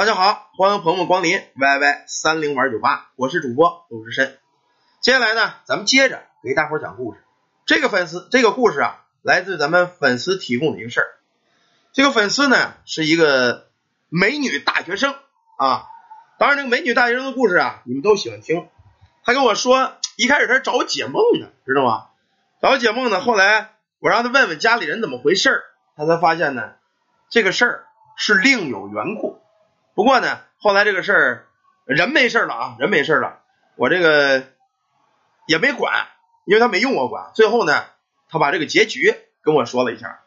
大家好，欢迎朋友们光临 YY 三零玩酒吧，我是主播鲁智深。接下来呢，咱们接着给大伙讲故事。这个粉丝，这个故事啊，来自咱们粉丝提供的一个事儿。这个粉丝呢，是一个美女大学生啊。当然，这个美女大学生的故事啊，你们都喜欢听。他跟我说，一开始他是找我解梦的，知道吗？找我解梦呢，后来我让他问问家里人怎么回事儿，他才发现呢，这个事儿是另有缘故。不过呢，后来这个事儿人没事了啊，人没事了，我这个也没管，因为他没用我管。最后呢，他把这个结局跟我说了一下。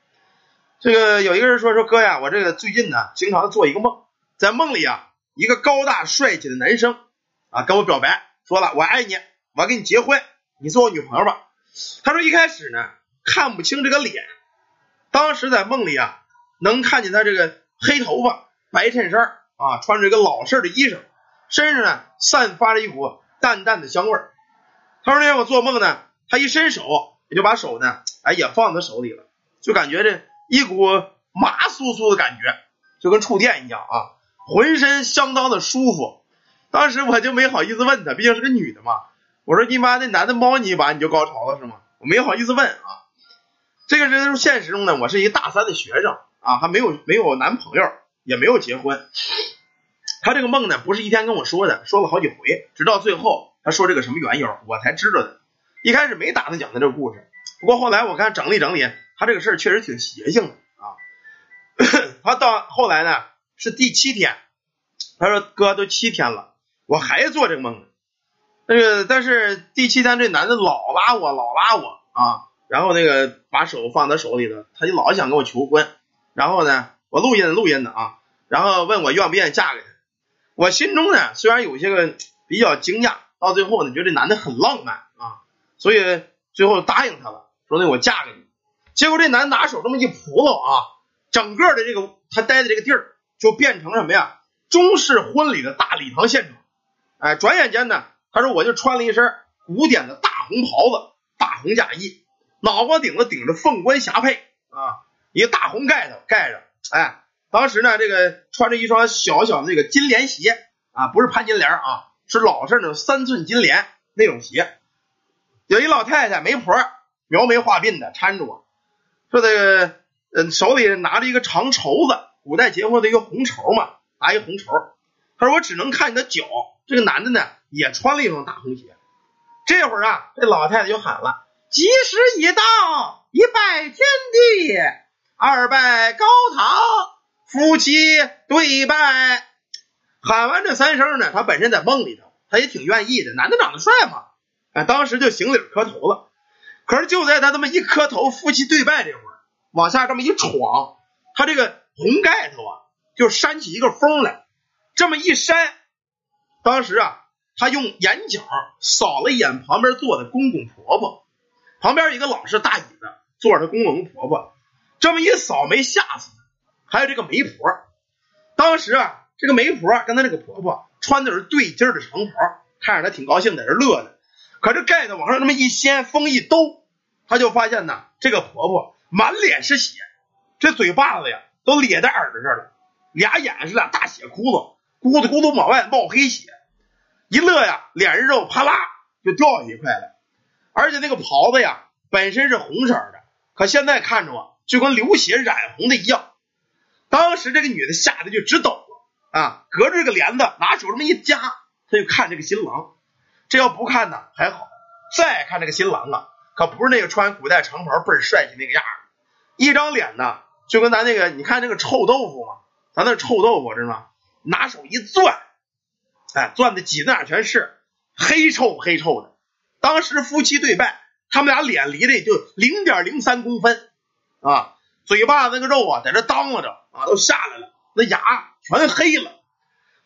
这个有一个人说说哥呀，我这个最近呢，经常做一个梦，在梦里啊，一个高大帅气的男生啊跟我表白，说了我爱你，我要跟你结婚，你做我女朋友吧。他说一开始呢看不清这个脸，当时在梦里啊能看见他这个黑头发、白衬衫。啊，穿着一个老式的衣裳，身上呢散发着一股淡淡的香味儿。他说那天我做梦呢，他一伸手，也就把手呢，哎也放在手里了，就感觉这一股麻酥酥的感觉，就跟触电一样啊，浑身相当的舒服。当时我就没好意思问他，毕竟是个女的嘛。我说你妈那男的猫你一把你就高潮了是吗？我没好意思问啊。这个人现实中呢，我是一大三的学生啊，还没有没有男朋友。也没有结婚，他这个梦呢不是一天跟我说的，说了好几回，直到最后他说这个什么缘由，我才知道的。一开始没打算讲他这个故事，不过后来我看整理整理，他这个事儿确实挺邪性的啊。他到后来呢是第七天，他说哥都七天了，我还做这个梦。那个但是第七天这男的老拉我，老拉我啊，然后那个把手放在手里头，他就老想跟我求婚，然后呢。我录音录音的啊，然后问我愿不愿意嫁给他。我心中呢虽然有些个比较惊讶，到最后呢觉得这男的很浪漫啊，所以最后答应他了，说那我嫁给你。结果这男拿手这么一扑棱啊，整个的这个他待的这个地儿就变成什么呀？中式婚礼的大礼堂现场。哎，转眼间呢，他说我就穿了一身古典的大红袍子、大红嫁衣，脑瓜顶子顶着凤冠霞帔啊，一个大红盖头盖着。哎，当时呢，这个穿着一双小小的这个金莲鞋啊，不是潘金莲啊，是老式那种三寸金莲那种鞋。有一老太太媒婆，描眉画鬓的搀着我，说这个嗯，手里拿着一个长绸子，古代结婚的一个红绸嘛，拿一红绸。他说我只能看你的脚。这个男的呢，也穿了一双大红鞋。这会儿啊，这老太太就喊了：“吉时已到，一拜天地。”二拜高堂，夫妻对拜。喊完这三声呢，他本身在梦里头，他也挺愿意的。男的长得帅嘛，哎，当时就行礼磕头了。可是就在他这么一磕头，夫妻对拜这会儿，往下这么一闯，他这个红盖头啊，就扇起一个风来。这么一扇，当时啊，他用眼角扫了一眼旁边坐的公公婆婆，旁边一个老式大椅子坐着公公婆婆。这么一扫，没吓死。还有这个媒婆，当时啊，这个媒婆跟她这个婆婆穿的是对襟的长袍，看着她挺高兴，在这乐呢。可这盖子往上这么一掀，风一兜，她就发现呢，这个婆婆满脸是血，这嘴巴子呀都咧在耳朵这了，俩眼是俩大血窟窿，咕嘟咕嘟往外冒黑血。一乐呀，脸上肉啪啦就掉下一块来。而且那个袍子呀，本身是红色的，可现在看着啊。就跟流血染红的一样，当时这个女的吓得就直抖了啊！隔着这个帘子，拿手这么一夹，她就看这个新郎。这要不看呢还好，再看这个新郎啊，可不是那个穿古代长袍倍儿帅气那个样儿，一张脸呢就跟咱那个你看那个臭豆腐嘛，咱那臭豆腐知道吗？拿手一攥，哎，攥的挤哪全是，黑臭黑臭的。当时夫妻对拜，他们俩脸离的就零点零三公分。啊，嘴巴那个肉啊，在这当啷着啊，都下来了，那牙全黑了，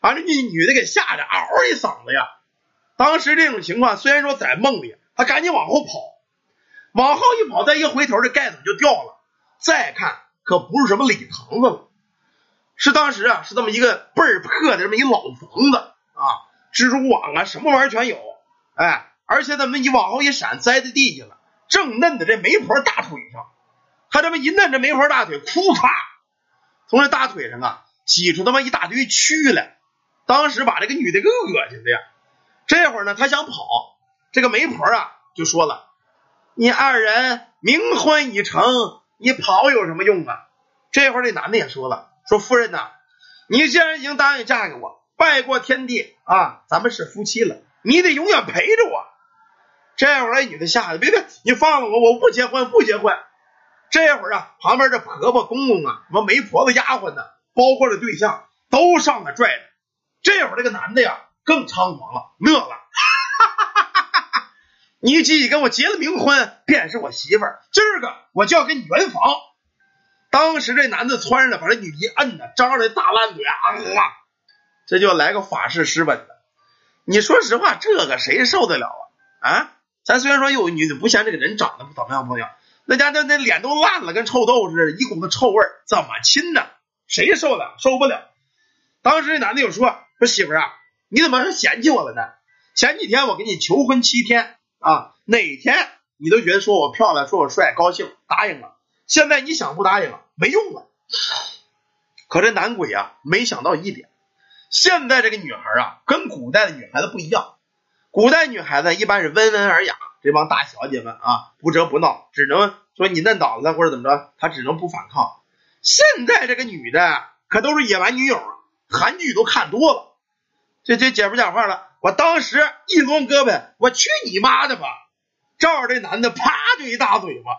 把这女女的给吓得嗷一嗓子呀。当时这种情况，虽然说在梦里，他赶紧往后跑，往后一跑，再一回头，这盖子就掉了。再看，可不是什么礼堂子了，是当时啊，是这么一个倍儿破的这么一老房子啊，蜘蛛网啊，什么玩意儿全有。哎，而且怎么一往后一闪，栽在地下了，正嫩的这媒婆大腿上。他这么一嫩，这媒婆大腿，哭嚓，从这大腿上啊挤出他妈一大堆蛆来，当时把这个女的给恶心的呀。这会儿呢，他想跑，这个媒婆啊就说了：“你二人冥婚已成，你跑有什么用啊？”这会儿这男的也说了：“说夫人呐，你既然已经答应嫁给我，拜过天地啊，咱们是夫妻了，你得永远陪着我。”这会儿那女的吓得别别，你放了我，我不结婚，不结婚。这会儿啊，旁边这婆婆、公公啊，什么媒婆子、丫鬟呢，包括这对象，都上来拽着。这会儿这个男的呀。更猖狂了，乐了，哈哈哈哈哈哈你既跟我结了冥婚，便是我媳妇儿，今儿个我就要跟你圆房。当时这男的窜上来，把这女一摁呢，张着大烂嘴啊，这就来个法式湿吻了。你说实话，这个谁受得了啊？啊，咱虽然说有女的不嫌这个人长得不怎么样，朋友，那家那那脸都烂了，跟臭豆腐似的，一股子臭味怎么亲呢？谁受得了？受不了。当时这男的就说：“说媳妇儿啊。”你怎么是嫌弃我了呢？前几天我给你求婚七天啊，哪天你都觉得说我漂亮，说我帅，高兴答应了。现在你想不答应了，没用了。可这男鬼啊，没想到一点，现在这个女孩啊，跟古代的女孩子不一样。古代女孩子一般是温文尔雅，这帮大小姐们啊，不折不挠，只能说你嫩倒子或者怎么着，她只能不反抗。现在这个女的可都是野蛮女友啊，韩剧都看多了。这这姐夫讲话了，我当时一抡胳膊，我去你妈的吧！照着这男的，啪就一大嘴巴，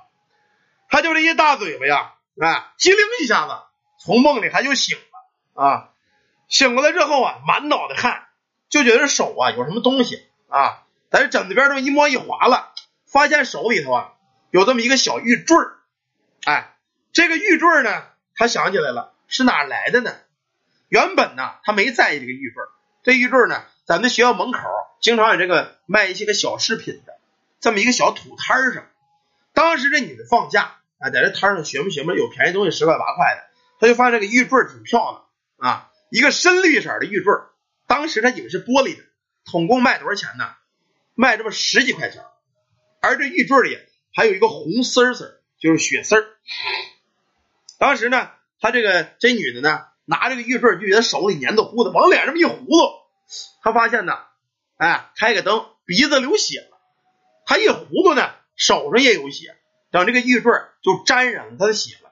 他就这一大嘴巴呀，啊，机灵一下子从梦里他就醒了啊，醒过来之后啊，满脑袋汗，就觉得手啊有什么东西啊，在这枕头边这么一摸一划了，发现手里头啊有这么一个小玉坠儿，哎，这个玉坠儿呢，他想起来了，是哪来的呢？原本呢，他没在意这个玉坠儿。这玉坠呢，咱们学校门口经常有这个卖一些个小饰品的，这么一个小土摊上。当时这女的放假啊，在这摊上寻摸寻摸，有便宜东西十块八块的，她就发现这个玉坠挺漂亮啊，一个深绿色的玉坠。当时她以为是玻璃的，总共卖多少钱呢？卖这么十几块钱。而这玉坠里还有一个红丝丝，就是血丝。当时呢，他这个这女的呢。拿这个玉坠就觉得手里黏糊糊的，往脸上一糊涂，他发现呢，哎，开个灯，鼻子流血了。他一糊涂呢，手上也有血，等这个玉坠就沾染了他的血了。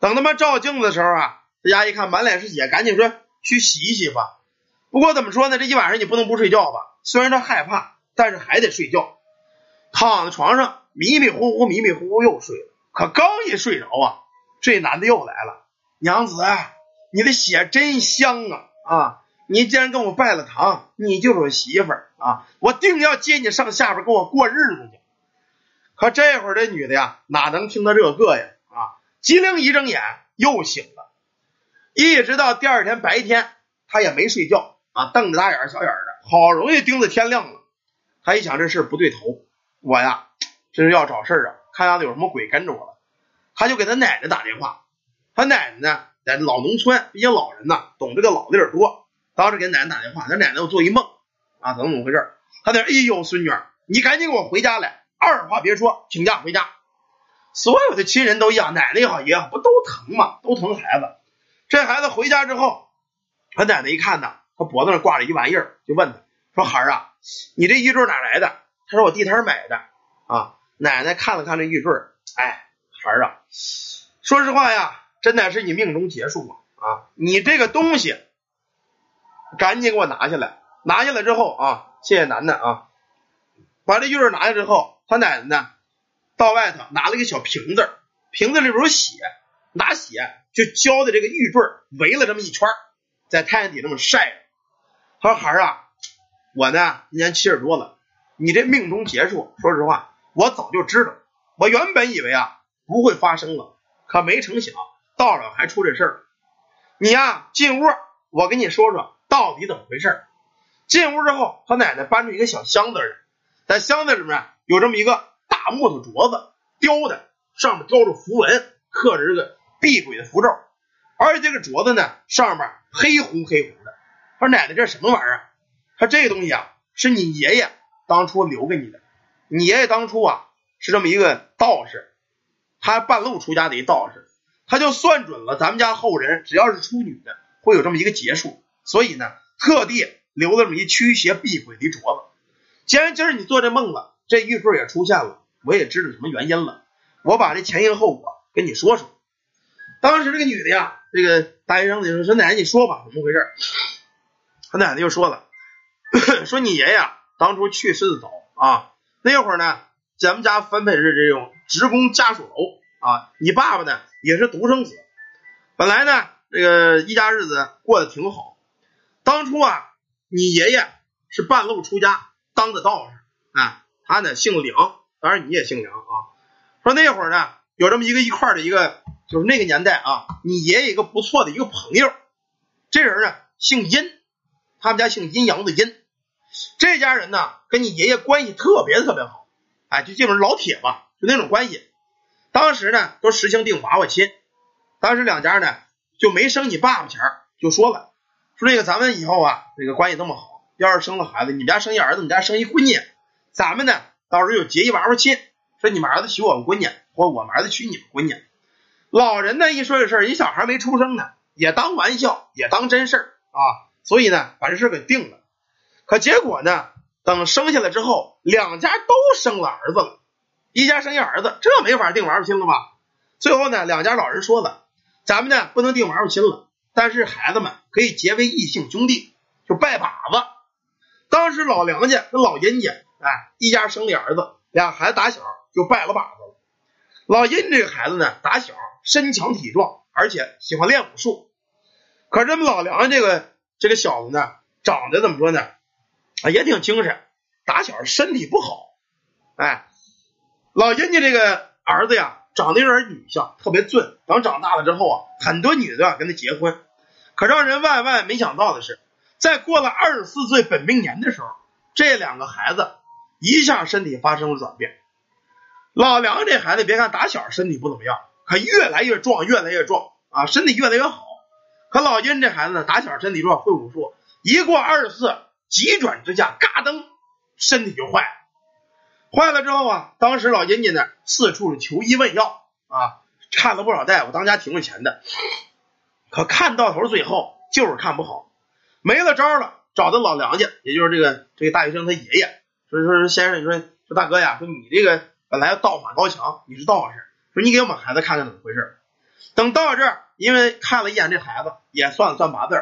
等他妈照镜子的时候啊，这家一看满脸是血，赶紧说去洗一洗吧。不过怎么说呢，这一晚上你不能不睡觉吧？虽然他害怕，但是还得睡觉。躺在床上迷迷糊糊，迷迷糊糊又睡了。可刚一睡着啊，这男的又来了，娘子。你的血真香啊啊！你既然跟我拜了堂，你就是我媳妇儿啊！我定要接你上下边跟我过日子去。可这会儿这女的呀，哪能听到这个呀啊！机灵一睁眼又醒了，一直到第二天白天，她也没睡觉啊，瞪着大眼小眼的，好容易盯着天亮了。他一想这事不对头，我呀这是要找事啊，看样子有什么鬼跟着我了。他就给他奶奶打电话，他奶奶呢？在老农村，毕竟老人呐懂这个老的多。当时给奶奶打电话，他奶奶又做一梦啊，怎么怎么回事？他在哎呦，孙女，你赶紧给我回家来，二话别说，请假回家。所有的亲人都一样，奶奶也好，爷好，不都疼吗？都疼孩子。这孩子回家之后，他奶奶一看呢，他脖子上挂着一玩意儿，就问他说：“孩儿啊，你这玉坠哪来的？”他说：“我地摊买的。”啊，奶奶看了看这玉坠，哎，孩儿啊，说实话呀。真的是你命中劫数啊！啊，你这个东西，赶紧给我拿下来！拿下来之后啊，谢谢楠楠啊，把这玉儿拿下之后，他奶奶呢，到外头拿了一个小瓶子，瓶子里边有血，拿血就浇在这个玉坠围了这么一圈，在太阳底这么晒着。他说：“孩儿啊，我呢今年七十多了，你这命中劫数，说实话，我早就知道，我原本以为啊不会发生了，可没成想。”到了还出这事儿，你呀进屋，我跟你说说到底怎么回事。进屋之后，他奶奶搬出一个小箱子来，在箱子里面有这么一个大木头镯子，雕的，上面雕着符文，刻着这个避鬼的符咒，而且这个镯子呢上面黑红黑红的。他说奶奶这什么玩意儿？他这个东西啊是你爷爷当初留给你的，你爷爷当初啊是这么一个道士，他半路出家的一道士。他就算准了咱们家后人只要是出女的，会有这么一个劫数，所以呢，特地留了这么一驱邪避鬼的镯子。既然今儿你做这梦了，这玉坠也出现了，我也知道什么原因了。我把这前因后果跟你说说。当时这个女的呀，这个大学生就说：“说奶奶，你说吧，怎么回事？”他奶奶就说了：“ 说你爷爷当初去世的早啊，那会儿呢，咱们家分配是这种职工家属楼啊，你爸爸呢也是独生子，本来呢这个一家日子过得挺好。当初啊，你爷爷是半路出家当的道士啊，他呢姓梁，当然你也姓梁啊。说那会儿呢，有这么一个一块的一个。”就是那个年代啊，你爷爷一个不错的一个朋友，这人呢姓殷，他们家姓阴阳的阴，这家人呢跟你爷爷关系特别特别好，哎，就基本上老铁吧，就那种关系。当时呢都实行定娃娃亲，当时两家呢就没生你爸爸前就说了，说这个咱们以后啊这个关系那么好，要是生了孩子，你们家生一儿子，你们家生一闺女，咱们呢到时候就结一娃娃亲，说你们儿子娶我们闺女，或我们儿子娶你们闺女。老人呢一说这事儿，一小孩没出生呢，也当玩笑，也当真事儿啊，所以呢把这事儿给定了。可结果呢，等生下来之后，两家都生了儿子了，一家生一儿子，这没法定娃娃亲了吧？最后呢，两家老人说了，咱们呢不能定娃娃亲了，但是孩子们可以结为异姓兄弟，就拜把子。当时老梁家跟老殷家，哎，一家生了儿子，俩孩子打小就拜了把子了。老殷这个孩子呢，打小。身强体壮，而且喜欢练武术。可是这么老梁这个这个小子呢，长得怎么说呢？啊，也挺精神。打小身体不好。哎，老殷家这个儿子呀，长得有点女相，特别俊。等长大了之后啊，很多女的要跟他结婚。可让人万万没想到的是，在过了二十四岁本命年的时候，这两个孩子一下身体发生了转变。老梁这孩子，别看打小身体不怎么样。可越来越壮，越来越壮啊，身体越来越好。可老殷这孩子呢，打小身体壮，会武术，一过二十四，急转直下，嘎噔，身体就坏了。坏了之后啊，当时老殷家呢，四处求医问药啊，看了不少大夫，当家挺有钱的。可看到头，最后就是看不好，没了招了，找到老梁家，也就是这个这个大学生他爷爷，说说说先生，你说说大哥呀，说你这个本来道法高强，你是道士。说你给我们孩子看看怎么回事。等到这儿，因为看了一眼这孩子，也算了算八字。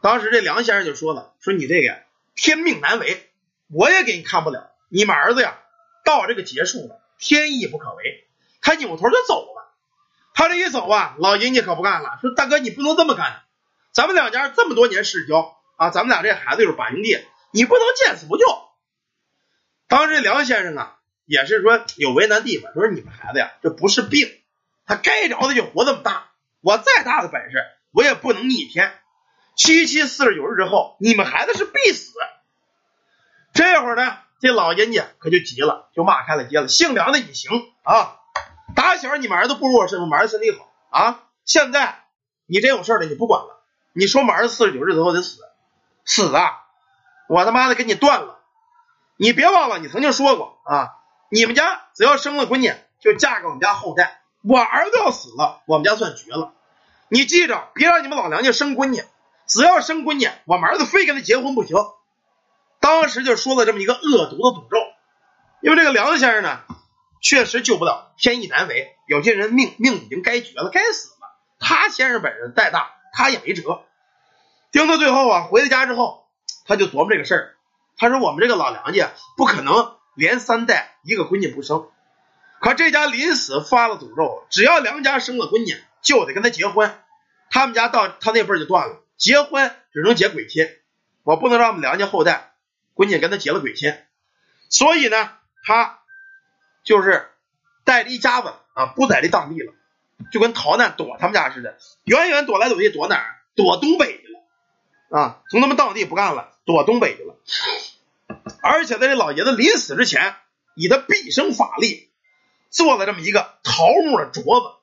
当时这梁先生就说了：“说你这个天命难违，我也给你看不了。你们儿子呀，到这个结束了，天意不可违。”他扭头就走了。他这一走啊，老殷家可不干了，说：“大哥，你不能这么干。咱们两家这么多年世交啊，咱们俩这孩子就是把兄弟，你不能见死不救。”当时梁先生啊。也是说有为难地方，说你们孩子呀，这不是病，他该着的就活这么大。我再大的本事，我也不能逆天。七七四十九日之后，你们孩子是必死。这会儿呢，这老人家可就急了，就骂开了街了。姓梁的你行啊，打小你们儿子不如我身份，儿子身体好啊。现在你真有事了，你不管了，你说儿子四十九日之后得死，死啊！我他妈的给你断了。你别忘了，你曾经说过啊。你们家只要生了闺女，就嫁给我们家后代。我儿子要死了，我们家算绝了。你记着，别让你们老梁家生闺女。只要生闺女，我们儿子非跟他结婚不行。当时就说了这么一个恶毒的诅咒。因为这个梁先生呢，确实救不了，天意难违。有些人命命已经该绝了，该死了。他先生本人带大，他也没辙。盯到最后啊，回到家之后，他就琢磨这个事儿。他说：“我们这个老梁家不可能。”连三代一个闺女不生，可这家临死发了诅咒，只要梁家生了闺女，就得跟他结婚。他们家到他那辈就断了，结婚只能结鬼亲，我不能让我们梁家后代闺女跟他结了鬼亲。所以呢，他就是带着一家子啊，不在这当地了，就跟逃难躲他们家似的，远远躲来躲去，躲哪儿？躲东北去了啊！从他们当地不干了，躲东北去了。而且在这老爷子临死之前，以他毕生法力做了这么一个桃木的镯子，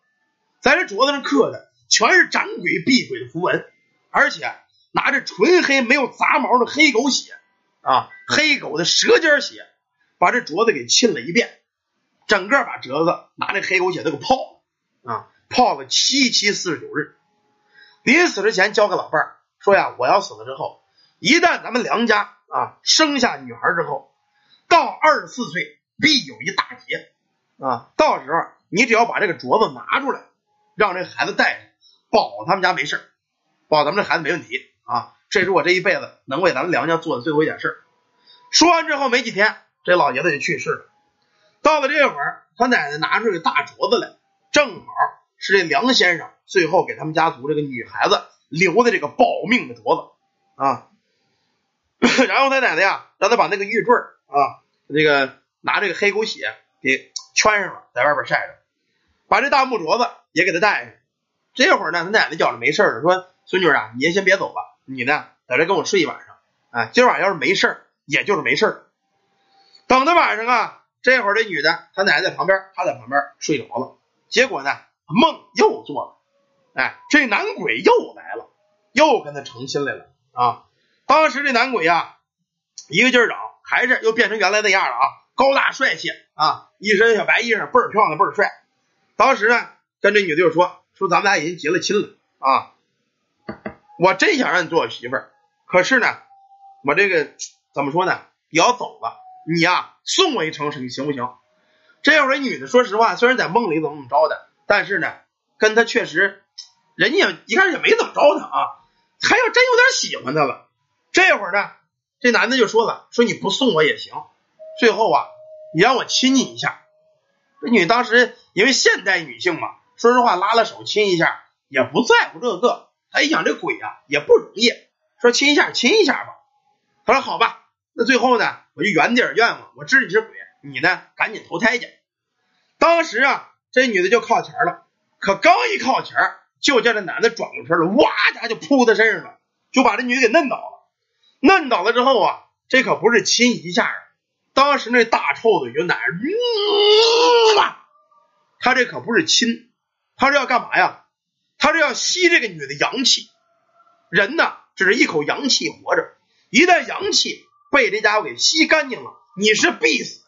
在这镯子上刻的全是斩鬼避鬼的符文，而且拿着纯黑没有杂毛的黑狗血啊，黑狗的舌尖血，把这镯子给浸了一遍，整个把镯子拿那黑狗血都给泡了啊，泡了七七四十九日。临死之前交给老伴儿说呀：“我要死了之后，一旦咱们梁家啊生下女孩之后，到二十四岁必有一大劫啊！到时候你只要把这个镯子拿出来，让这孩子带着，保他们家没事保咱们这孩子没问题啊！这是我这一辈子能为咱们梁家做的最后一件事。”说完之后没几天，这老爷子就去世了。到了这会儿，他奶奶拿出个大镯子来，正好是这梁先生最后给他们家族这个女孩子留的这个保命的镯子啊。然后他奶奶呀，让他把那个玉坠啊，这个拿这个黑狗血给圈上了，在外边晒着，把这大木镯子也给他戴上。这会儿呢，他奶奶觉着没事了，说：“孙女啊，你先别走吧，你呢在这跟我睡一晚上。啊，今晚要是没事也就是没事等到晚上啊。”这会儿这女的，她奶奶在旁边，她在旁边睡着了。结果呢，梦又做了，哎，这男鬼又来了，又跟她成亲来了啊！当时这男鬼呀，一个劲儿长，还是又变成原来那样了啊，高大帅气啊，一身小白衣裳，倍儿漂亮，倍儿帅。当时呢，跟这女的就说说咱们俩已经结了亲了啊，我真想让你做我媳妇儿，可是呢，我这个怎么说呢，也要走了。你呀，送我一程，你行不行？这会儿女的，说实话，虽然在梦里怎么怎么着的，但是呢，跟他确实，人家一开始也没怎么着他啊，还要真有点喜欢他了。这会儿呢，这男的就说了，说你不送我也行，最后啊，你让我亲你一下。这女当时因为现代女性嘛，说实话，拉了手亲一下也不在乎这个。他一想这鬼啊也不容易，说亲一下，亲一下吧。他说好吧。那最后呢，我就圆点愿望，我知你是鬼，你呢赶紧投胎去。当时啊，这女的就靠前了，可刚一靠前，就见这男的转过身了，哇家就扑他身上了，就把这女的给摁倒了。摁倒了之后啊，这可不是亲一下啊，当时那大臭嘴就奶，他这可不是亲，他是要干嘛呀？他是要吸这个女的阳气。人呢，只是一口阳气活着，一旦阳气。被这家伙给吸干净了，你是必死。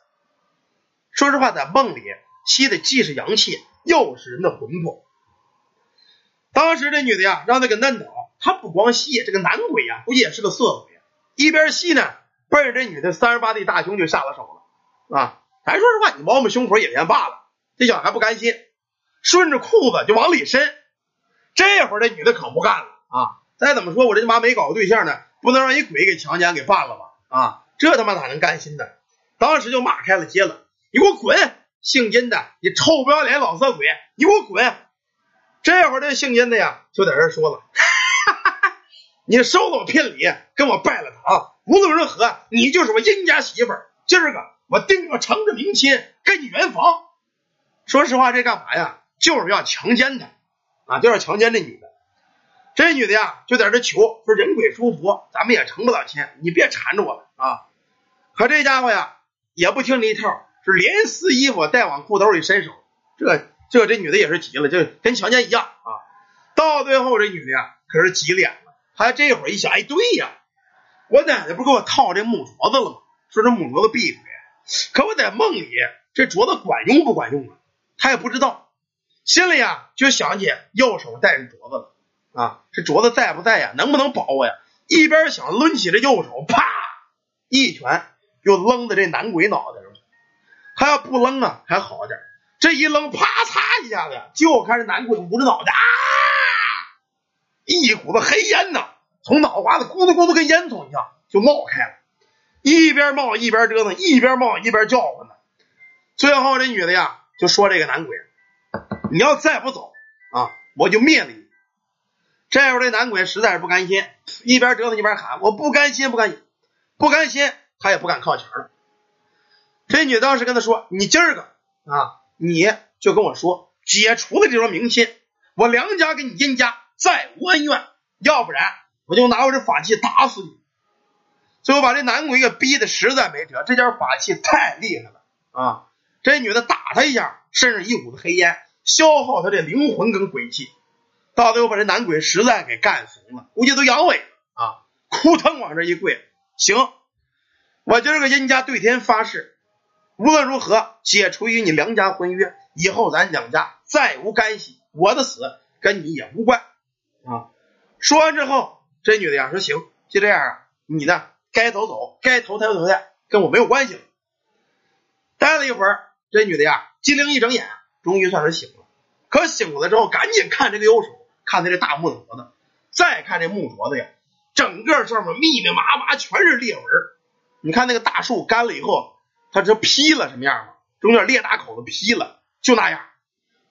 说实话，在梦里吸的既是阳气，又是人的魂魄。当时这女的呀，让他给嫩倒，他不光吸，这个男鬼呀，估计也是个色鬼，一边吸呢，奔着这女的三十八 D 大胸就下了手了啊！咱说实话，你摸摸胸口也便罢了，这小子还不甘心，顺着裤子就往里伸。这会儿这女的可不干了啊！再怎么说，我这妈没搞过对象呢，不能让一鬼给强奸给办了吧？啊，这他妈哪能甘心呢？当时就骂开了街了，你给我滚！姓金的，你臭不要脸老色鬼，你给我滚！这会儿这姓金的呀，就在这说了，哈哈哈，你收了我聘礼，跟我拜了堂，无论如何，你就是我殷家媳妇儿。今儿个我定个承着明亲，跟你圆房。说实话，这干嘛呀？就是要强奸他啊，就要强奸这女的。这女的呀，就在这求说人鬼殊途，咱们也成不了亲，你别缠着我了啊！可这家伙呀，也不听这一套，是连撕衣服带往裤兜里伸手。这这这女的也是急了，就跟强奸一样啊！到最后这女的呀，可是急脸了。她这会儿一想，哎，对呀，我奶奶不给我套这木镯子了吗？说这木镯子避鬼，可我在梦里这镯子管用不管用啊？她也不知道，心里呀就想起右手戴着镯子了。啊，这镯子在不在呀？能不能保我呀？一边想，抡起这右手，啪，一拳就扔在这男鬼脑袋上。他要不扔啊，还好点。这一扔，啪嚓一下子，就看这男鬼捂着脑袋啊，一股子黑烟呐，从脑瓜子咕嘟咕嘟跟烟囱一样就冒开了，一边冒一边折腾，一边冒一边叫唤呢。最后这女的呀，就说这个男鬼，你要再不走啊，我就灭了你。这会儿这男鬼实在是不甘心，一边折腾一边喊：“我不甘心，不甘心，不甘心！”他也不敢靠前了。这女的当时跟他说：“你今儿个啊，你就跟我说，解除了这桩冥亲，我梁家跟你殷家再无恩怨，要不然我就拿我这法器打死你。”最后把这男鬼给逼的实在没辙，这家法器太厉害了啊！这女的打他一下，身上一股子黑烟，消耗他这灵魂跟鬼气。到最后把这男鬼实在给干怂了，估计都阳痿了啊！扑腾往这一跪，行，我今儿个殷家对天发誓，无论如何解除与你梁家婚约，以后咱两家再无干系，我的死跟你也无关啊。说完之后，这女的呀说行，就这样啊，你呢该走走，该投胎投胎，跟我没有关系了。待了一会儿，这女的呀机灵一睁眼，终于算是醒了。可醒过来之后，赶紧看这个右手，看他这大木头镯子，再看这木镯子呀，整个上面密密麻麻全是裂纹。你看那个大树干了以后，它这劈了什么样吗？中间裂大口子劈了，就那样，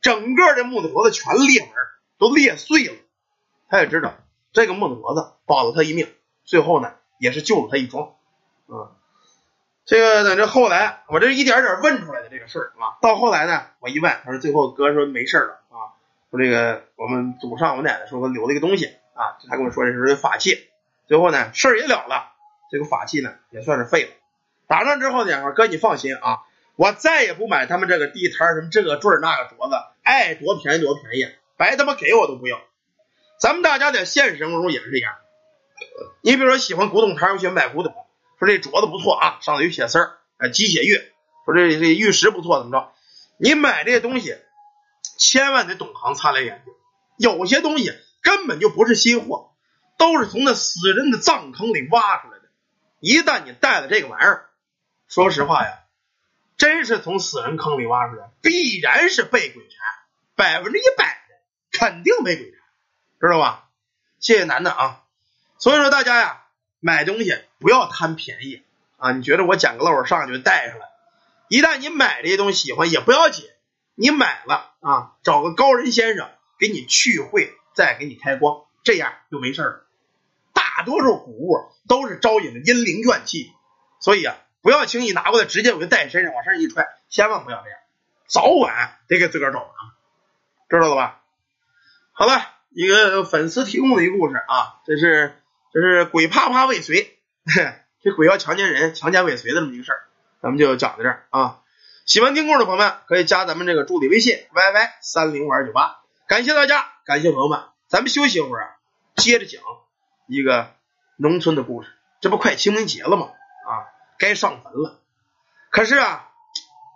整个这木头镯子全裂纹，都裂碎了。他也知道这个木头镯子保了他一命，最后呢也是救了他一桩。啊，这个等这后来，我这一点点问出来的这个事儿啊，到后来呢，我一问，他说最后哥说没事了啊，说这个我们祖上我奶奶说留了一个东西啊，他跟我说这是法器，最后呢事儿也了了，这个法器呢也算是废了。打上之后呢，哥你放心啊，我再也不买他们这个地摊什么这个坠那个镯子，爱多便宜多便宜，白他妈给我都不要。咱们大家在现实生活中也是这样，你比如说喜欢古董摊，我喜欢买古董。这镯子不错啊，上头有血丝儿，哎，鸡血玉。说这这玉石不错，怎么着？你买这些东西，千万得懂行，擦亮眼睛。有些东西根本就不是新货，都是从那死人的葬坑里挖出来的。一旦你带了这个玩意儿，说实话呀，真是从死人坑里挖出来，必然是被鬼缠，百分之一百的肯定被鬼缠，知道吧？谢谢楠楠啊。所以说大家呀。买东西不要贪便宜啊！你觉得我捡个漏上去带上了，一旦你买这些东西喜欢也不要紧，你买了啊，找个高人先生给你去晦，再给你开光，这样就没事了。大多数古物都是招引着阴灵怨气，所以啊，不要轻易拿过来直接我就带身上往身上一揣，千万不要这样，早晚得给自个儿找麻烦，知道了吧？好了，一个粉丝提供的一个故事啊，这是。这是鬼怕怕未遂，这鬼要强奸人、强奸未遂的这么一个事儿，咱们就讲到这儿啊。喜欢听故事的朋友们可以加咱们这个助理微信 yy 三零五二九八，感谢大家，感谢朋友们，咱们休息一会儿，接着讲一个农村的故事。这不快清明节了吗？啊，该上坟了。可是啊，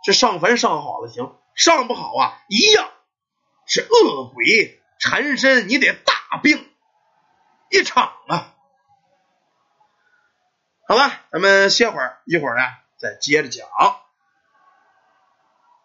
这上坟上好了行，上不好啊，一样是恶鬼缠身，你得大病一场啊。好吧，咱们歇会儿，一会儿呢再接着讲。